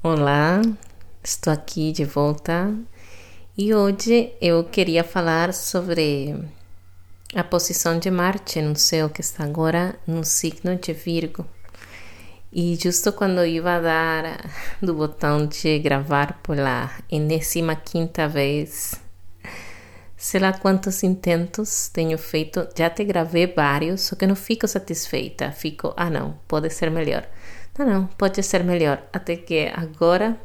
Olá, estou aqui de volta e hoje eu queria falar sobre a posição de Marte no céu que está agora no signo de Virgo. E justo quando eu ia dar do botão de gravar pela enésima quinta vez, sei lá quantos intentos tenho feito, já te gravei vários, só que não fico satisfeita, fico, ah não, pode ser melhor. Não, não, pode ser melhor. Até que agora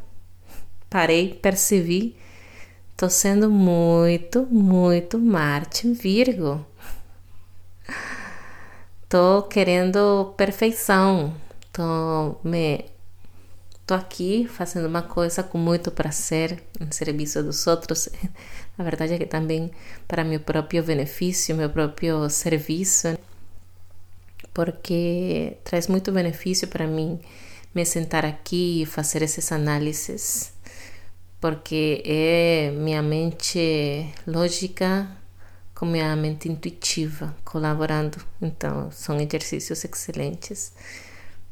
parei, percebi, tô sendo muito, muito Marte Virgo. Tô querendo perfeição, Tô, me, tô aqui fazendo uma coisa com muito prazer em serviço dos outros. A verdade é que também para meu próprio benefício, meu próprio serviço, porque traz muito benefício para mim me sentar aqui e fazer essas análises, porque é minha mente lógica com minha mente intuitiva colaborando. Então, são exercícios excelentes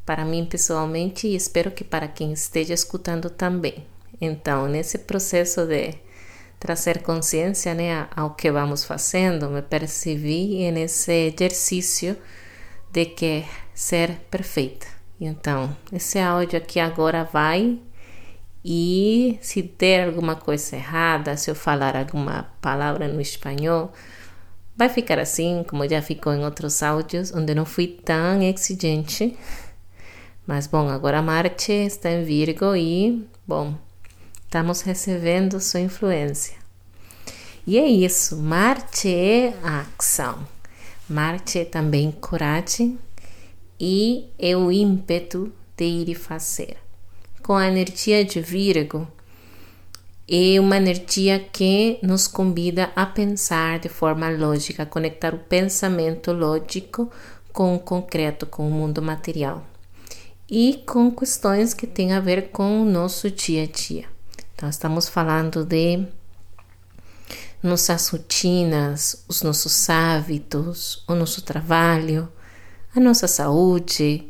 para mim pessoalmente e espero que para quem esteja escutando também. Então, nesse processo de trazer consciência né, ao que vamos fazendo, me percebi nesse exercício de que ser perfeita. Então, esse áudio aqui agora vai e se der alguma coisa errada, se eu falar alguma palavra no espanhol, vai ficar assim, como já ficou em outros áudios, onde não fui tão exigente mas bom, agora Marte está em Virgo e, bom, estamos recebendo sua influência. E é isso, Marte é a ação. Marte é também coragem e é o ímpeto de ir e fazer. Com a energia de Virgo, é uma energia que nos convida a pensar de forma lógica, conectar o pensamento lógico com o concreto, com o mundo material e com questões que têm a ver com o nosso dia a dia. Então, estamos falando de nossas rotinas, os nossos hábitos, o nosso trabalho, a nossa saúde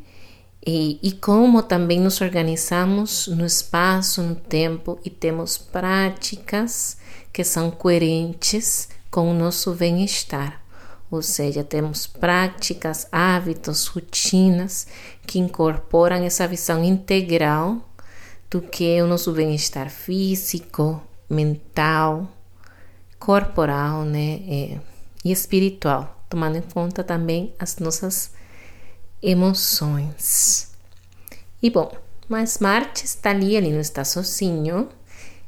e, e como também nos organizamos no espaço, no tempo e temos práticas que são coerentes com o nosso bem-estar. Ou seja, temos práticas, hábitos, rotinas que incorporam essa visão integral do que é o nosso bem-estar físico, mental, corporal né, e espiritual, tomando em conta também as nossas emoções. E bom, mas Marte está ali, ele não está sozinho,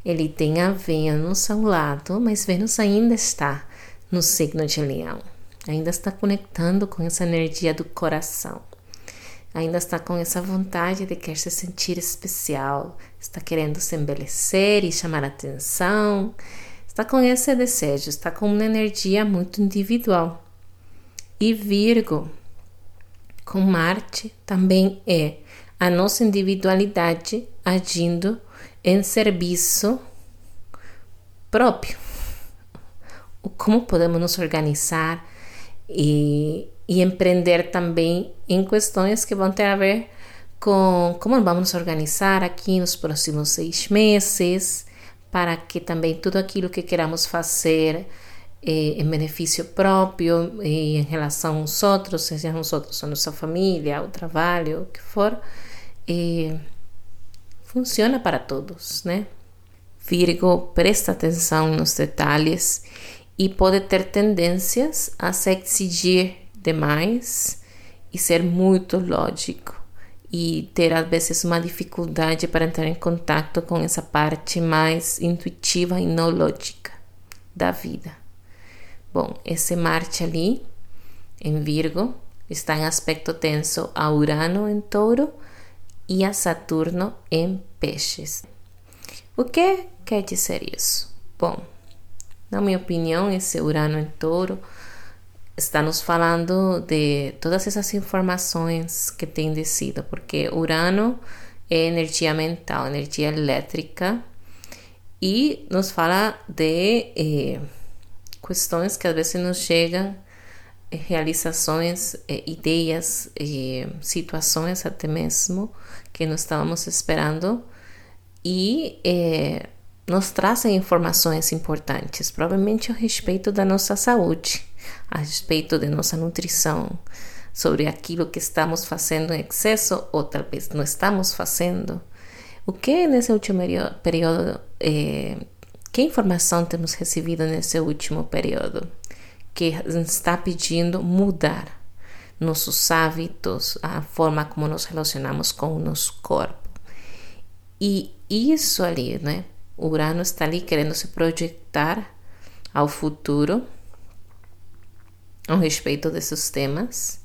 ele tem a Vênus ao lado, mas Vênus ainda está no signo de Leão ainda está conectando com essa energia do coração. Ainda está com essa vontade de querer se sentir especial, está querendo se embelecer e chamar atenção, está com esse desejo, está com uma energia muito individual. E Virgo, com Marte, também é a nossa individualidade agindo em serviço próprio. Como podemos nos organizar, e, e empreender também em questões que vão ter a ver com como vamos nos organizar aqui nos próximos seis meses, para que também tudo aquilo que queramos fazer eh, em benefício próprio e em relação aos outros, seja nós outros, a nossa família, o trabalho, o que for, eh, funciona para todos, né? Virgo, presta atenção nos detalhes e pode ter tendências a se exigir demais e ser muito lógico e ter às vezes uma dificuldade para entrar em contato com essa parte mais intuitiva e não lógica da vida. Bom, esse Marte ali em Virgo está em aspecto tenso a Urano em Touro e a Saturno em Peixes. O que quer dizer isso? Bom, na minha opinião, esse Urano em Touro está nos falando de todas essas informações que tem descido, porque Urano é energia mental, energia elétrica, e nos fala de eh, questões que às vezes nos chegam, eh, realizações, eh, ideias, situações até mesmo que não estávamos esperando e é, nos trazem informações importantes, provavelmente a respeito da nossa saúde, a respeito da nossa nutrição, sobre aquilo que estamos fazendo em excesso ou talvez não estamos fazendo. O que nesse último período, é, que informação temos recebido nesse último período que está pedindo mudar nossos hábitos, a forma como nos relacionamos com o nosso corpo? E isso ali, né? Urano está ali querendo se projetar ao futuro a respeito desses temas.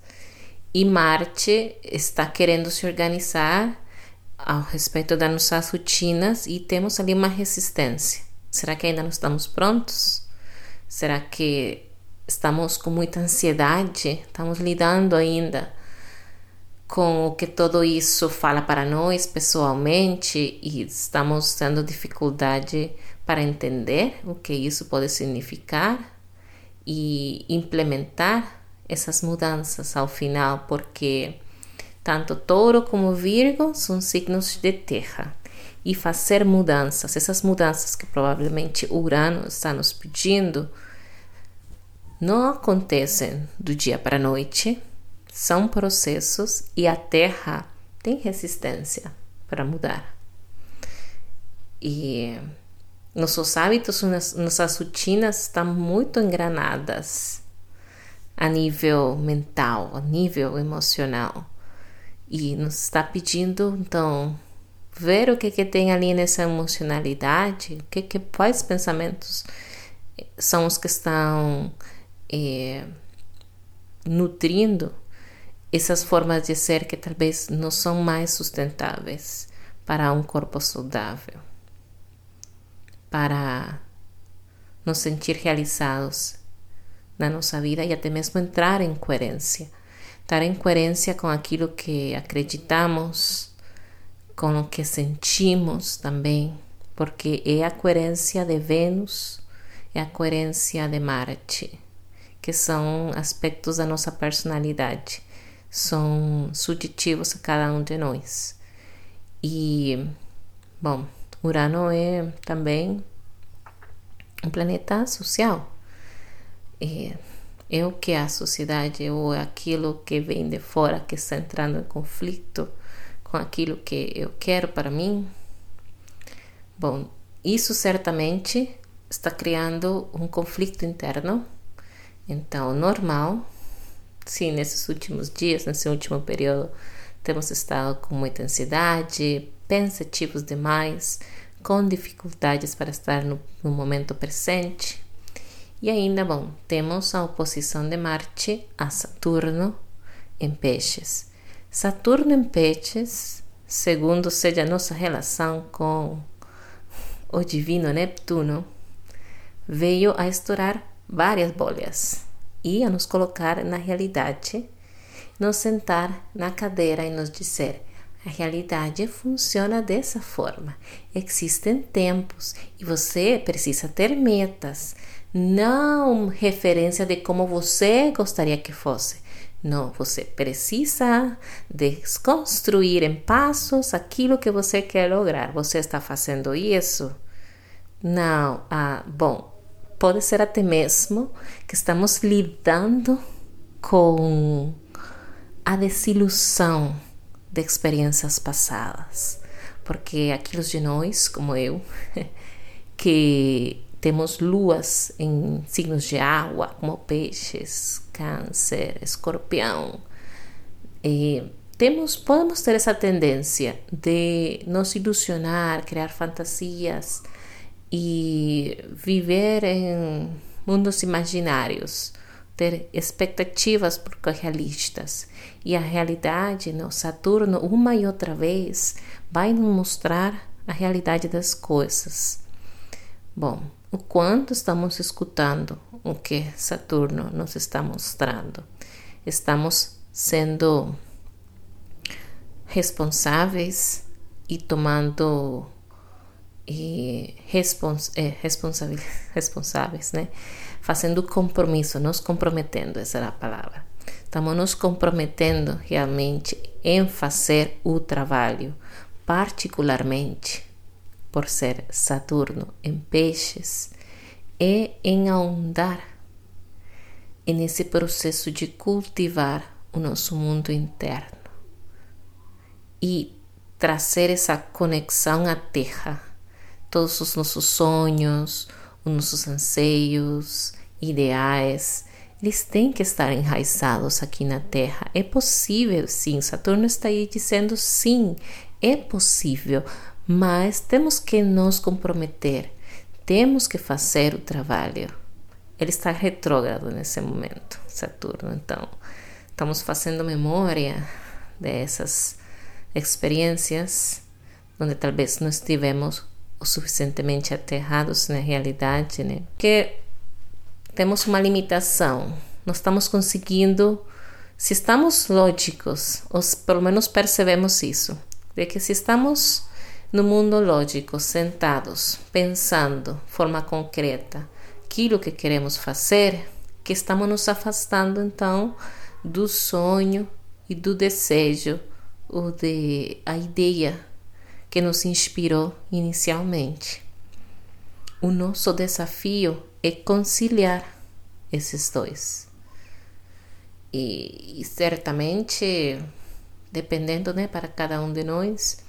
E Marte está querendo se organizar ao respeito das nossas rotinas e temos ali uma resistência. Será que ainda não estamos prontos? Será que estamos com muita ansiedade? Estamos lidando ainda com o que tudo isso fala para nós pessoalmente e estamos tendo dificuldade para entender o que isso pode significar e implementar essas mudanças ao final, porque tanto Touro como Virgo são signos de terra. E fazer mudanças, essas mudanças que provavelmente Urano está nos pedindo, não acontecem do dia para a noite, são processos e a Terra tem resistência para mudar. E nossos hábitos, nossas rotinas estão muito engranadas a nível mental, a nível emocional. E nos está pedindo, então, ver o que, que tem ali nessa emocionalidade, o que, que quais pensamentos são os que estão eh, nutrindo essas formas de ser que talvez não são mais sustentáveis para um corpo saudável, para nos sentir realizados na nossa vida e até mesmo entrar em coerência. Estar em coerência com aquilo que acreditamos, com o que sentimos também, porque é a coerência de Vênus, é a coerência de Marte, que são aspectos da nossa personalidade são subjetivos a cada um de nós. E, bom, Urano é também um planeta social. É, é o que a sociedade ou aquilo que vem de fora que está entrando em conflito com aquilo que eu quero para mim. Bom, isso certamente está criando um conflito interno. Então, normal Sim, nesses últimos dias, nesse último período, temos estado com muita ansiedade, pensativos demais, com dificuldades para estar no, no momento presente. E ainda, bom, temos a oposição de Marte a Saturno em Peixes. Saturno em Peixes, segundo seja a nossa relação com o divino Neptuno, veio a estourar várias bolhas e a nos colocar na realidade, nos sentar na cadeira e nos dizer: a realidade funciona dessa forma. Existem tempos e você precisa ter metas, não referência de como você gostaria que fosse. Não, você precisa desconstruir em passos aquilo que você quer lograr. Você está fazendo isso? Não, ah, bom, pode ser até mesmo que estamos lidando com a desilusão de experiências passadas. Porque aqueles de nós, como eu, que temos luas em signos de água, como peixes, câncer, escorpião, e temos, podemos ter essa tendência de nos ilusionar, criar fantasias, e viver em mundos imaginários, ter expectativas realistas. E a realidade, no Saturno, uma e outra vez, vai nos mostrar a realidade das coisas. Bom, o quanto estamos escutando o que Saturno nos está mostrando? Estamos sendo responsáveis e tomando e respons é, responsáveis, né? Fazendo compromisso, nos comprometendo, essa era a palavra. Estamos nos comprometendo realmente em fazer o trabalho, particularmente por ser Saturno em peixes, é em ahondar nesse processo de cultivar o nosso mundo interno e trazer essa conexão à Terra. Todos os nossos sonhos, os nossos anseios, ideais, eles têm que estar enraizados aqui na Terra. É possível, sim. Saturno está aí dizendo sim, é possível, mas temos que nos comprometer, temos que fazer o trabalho. Ele está retrógrado nesse momento, Saturno. Então, estamos fazendo memória dessas experiências onde talvez não estivemos o suficientemente aterrados na realidade, né? Que temos uma limitação, não estamos conseguindo, se estamos lógicos, ou pelo menos percebemos isso, de que se estamos no mundo lógico, sentados, pensando forma concreta aquilo que queremos fazer, que estamos nos afastando então do sonho e do desejo ou de a ideia que nos inspirou inicialmente. O nosso desafio é conciliar esses dois. E, e certamente, dependendo né, para cada um de nós,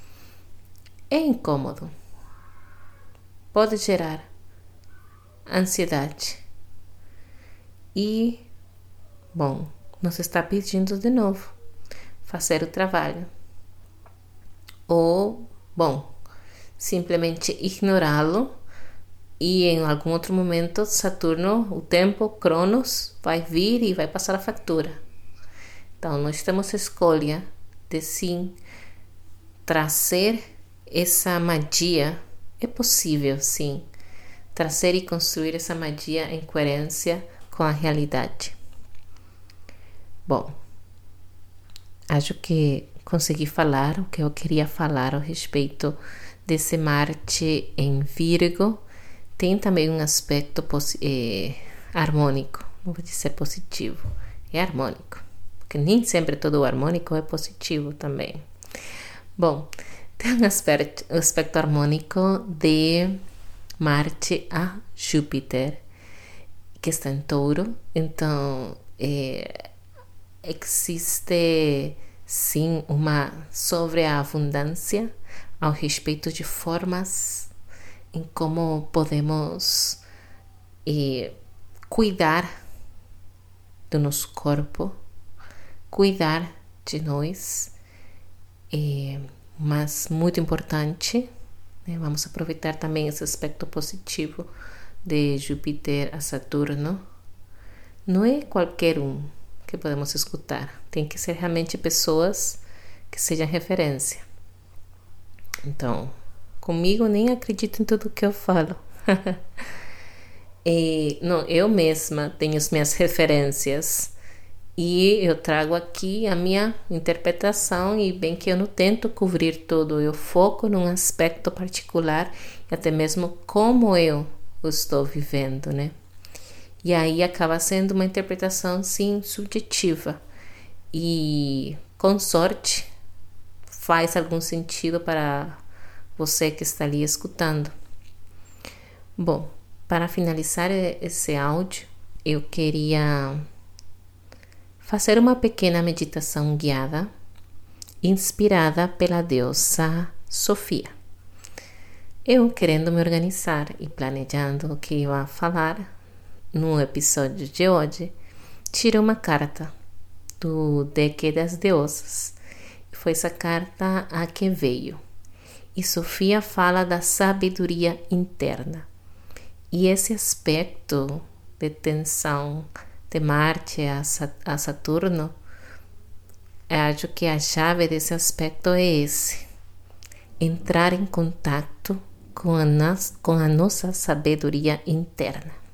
é incômodo. Pode gerar ansiedade. E, bom, nos está pedindo de novo fazer o trabalho. Ou, bom, simplesmente ignorá-lo e em algum outro momento Saturno, o tempo, Cronos, vai vir e vai passar a factura. Então, nós temos a escolha de sim trazer essa magia. É possível, sim, trazer e construir essa magia em coerência com a realidade. Bom, acho que consegui falar o que eu queria falar a respeito desse Marte em Virgo. Tem também um aspecto eh, harmônico, não vou dizer positivo, é harmônico, porque nem sempre todo harmônico é positivo também. Bom, tem um aspecto, um aspecto harmônico de Marte a Júpiter, que está em touro, então é, existe sim uma sobreabundância ao respeito de formas em como podemos eh, cuidar do nosso corpo, cuidar de nós, eh, mas muito importante, né? vamos aproveitar também esse aspecto positivo de Júpiter a Saturno. Não é qualquer um que podemos escutar. Tem que ser realmente pessoas que sejam referência. Então, comigo nem acredito em tudo que eu falo. e, não, eu mesma tenho as minhas referências e eu trago aqui a minha interpretação e bem que eu não tento cobrir tudo, eu foco num aspecto particular e até mesmo como eu estou vivendo, né? E aí acaba sendo uma interpretação, sim, subjetiva. E com sorte faz algum sentido para você que está ali escutando. Bom, para finalizar esse áudio, eu queria fazer uma pequena meditação guiada, inspirada pela deusa Sofia. Eu, querendo me organizar e planejando o que ia falar, no episódio de hoje, tira uma carta do Deck das Deusas. Foi essa carta a que veio. E Sofia fala da sabedoria interna. E esse aspecto de tensão de Marte a Saturno, acho que a chave desse aspecto é esse: entrar em contato com a nossa sabedoria interna.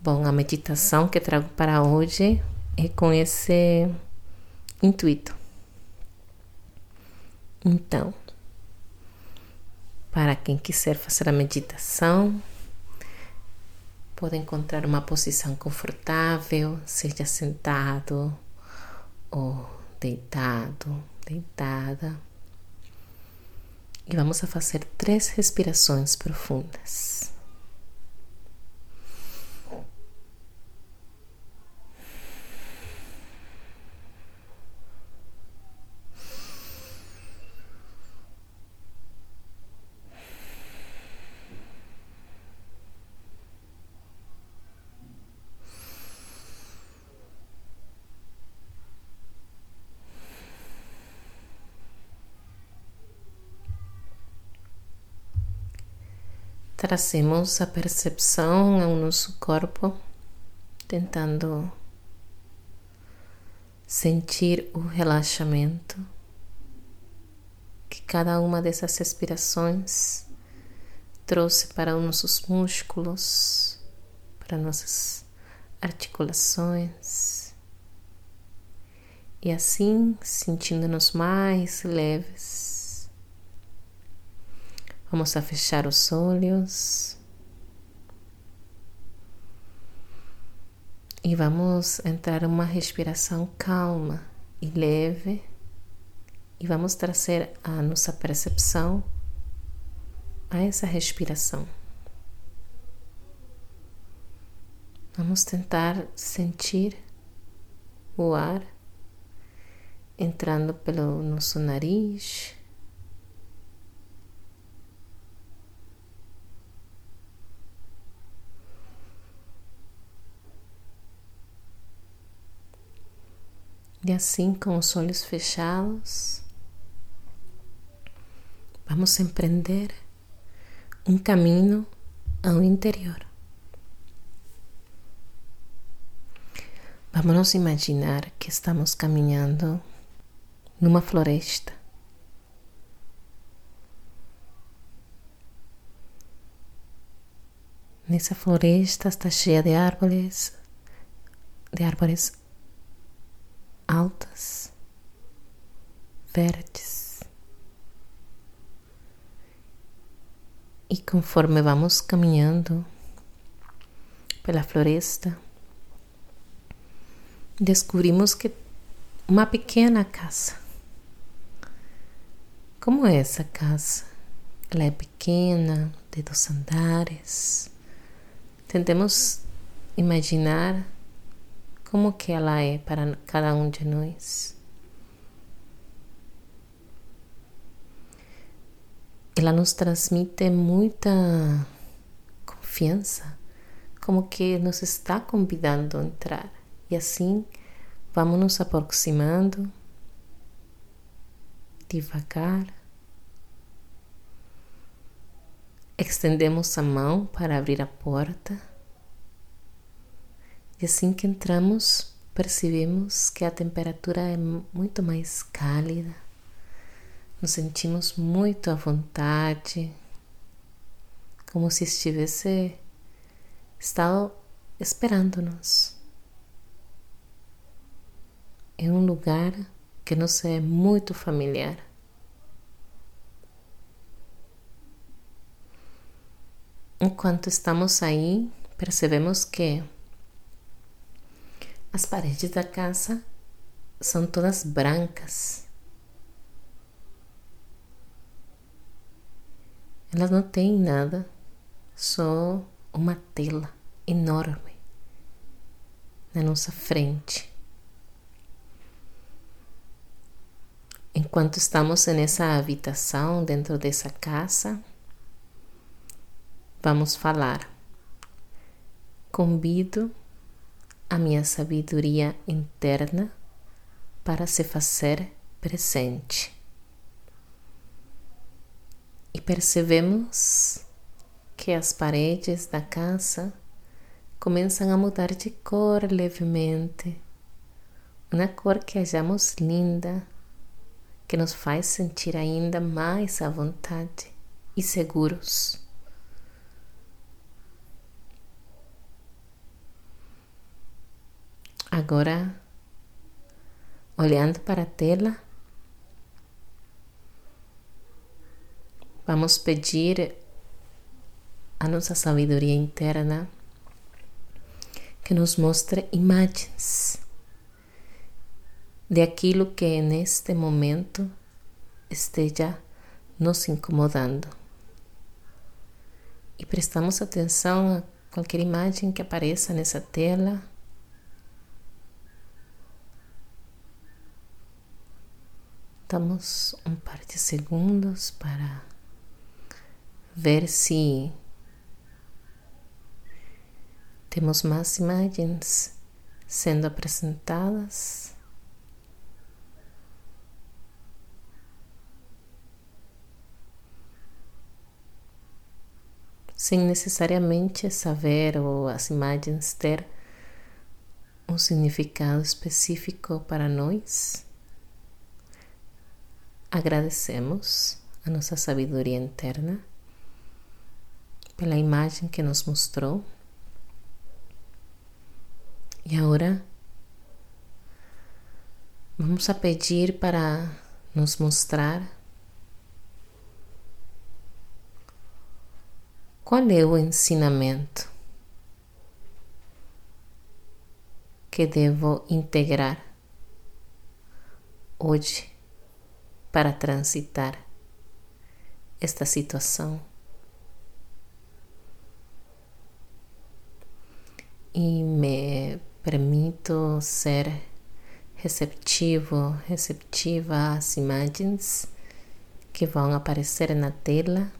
Bom, a meditação que trago para hoje é com esse intuito. Então, para quem quiser fazer a meditação, pode encontrar uma posição confortável, seja sentado ou deitado, deitada. e vamos a fazer três respirações profundas. Trazemos a percepção ao nosso corpo, tentando sentir o relaxamento que cada uma dessas respirações trouxe para os nossos músculos, para nossas articulações. E assim, sentindo-nos mais leves, Vamos a fechar os olhos. E vamos entrar uma respiração calma e leve. E vamos trazer a nossa percepção a essa respiração. Vamos tentar sentir o ar entrando pelo nosso nariz E assim, com os olhos fechados, vamos empreender um caminho ao interior. Vamos nos imaginar que estamos caminhando numa floresta. Nessa floresta está cheia de árvores, de árvores altas, verdes. E conforme vamos caminhando pela floresta, descobrimos que uma pequena casa. Como é essa casa? Ela é pequena, de dois andares. Tentemos imaginar como que ela é para cada um de nós. Ela nos transmite muita confiança, como que nos está convidando a entrar. E assim vamos nos aproximando devagar. Estendemos a mão para abrir a porta. E assim que entramos, percebemos que a temperatura é muito mais cálida, nos sentimos muito à vontade, como se estivesse estado esperando-nos. É um lugar que nos é muito familiar. Enquanto estamos aí, percebemos que as paredes da casa são todas brancas. Elas não têm nada, só uma tela enorme na nossa frente. Enquanto estamos nessa habitação, dentro dessa casa, vamos falar. Convido a minha sabedoria interna para se fazer presente. E percebemos que as paredes da casa começam a mudar de cor levemente, uma cor que achamos linda, que nos faz sentir ainda mais à vontade e seguros. Agora, olhando para a tela, vamos pedir a nossa sabedoria interna que nos mostre imagens de aquilo que neste momento esteja nos incomodando. E prestamos atenção a qualquer imagem que apareça nessa tela. Damos um par de segundos para ver se temos mais imagens sendo apresentadas. Sem necessariamente saber ou as imagens ter um significado específico para nós, agradecemos a nossa sabedoria interna pela imagem que nos mostrou. E agora vamos a pedir para nos mostrar qual é o ensinamento que devo integrar hoje para transitar esta situação. E me permito ser receptivo, receptiva às imagens que vão aparecer na tela.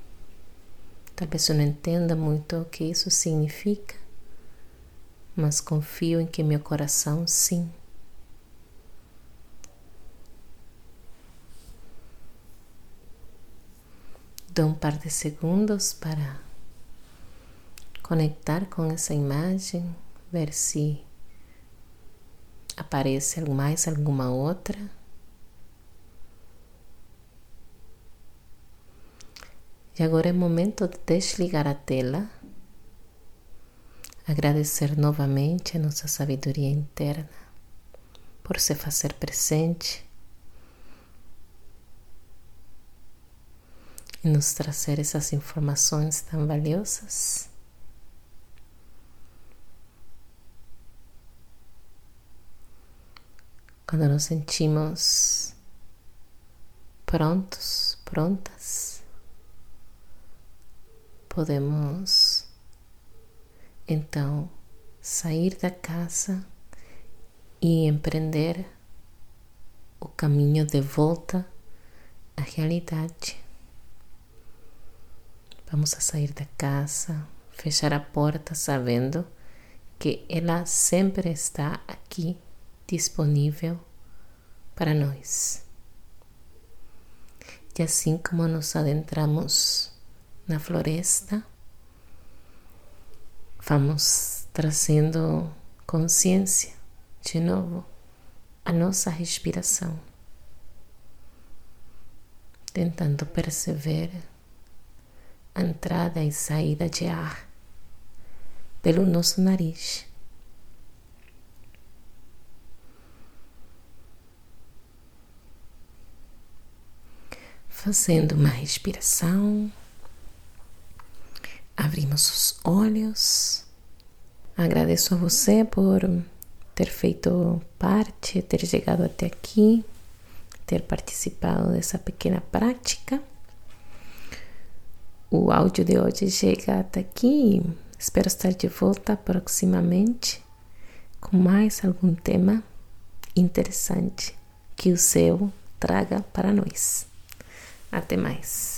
Talvez eu não entenda muito o que isso significa, mas confio em que meu coração sim. Dou um par de segundos para conectar com essa imagem, ver se aparece mais alguma outra. E agora é momento de desligar a tela, agradecer novamente a nossa sabedoria interna por se fazer presente e nos trazer essas informações tão valiosas. quando nos sentimos prontos, prontas, podemos então sair da casa e empreender o caminho de volta à realidade. Vamos a sair da casa, fechar a porta sabendo que ela sempre está aqui disponível para nós. E assim como nos adentramos na floresta, vamos trazendo consciência de novo a nossa respiração, tentando perceber entrada e saída de ar pelo nosso nariz. fazendo uma respiração. Abrimos os olhos. Agradeço a você por ter feito parte, ter chegado até aqui, ter participado dessa pequena prática. O áudio de hoje chega até aqui. Espero estar de volta proximamente com mais algum tema interessante que o céu traga para nós. Até mais.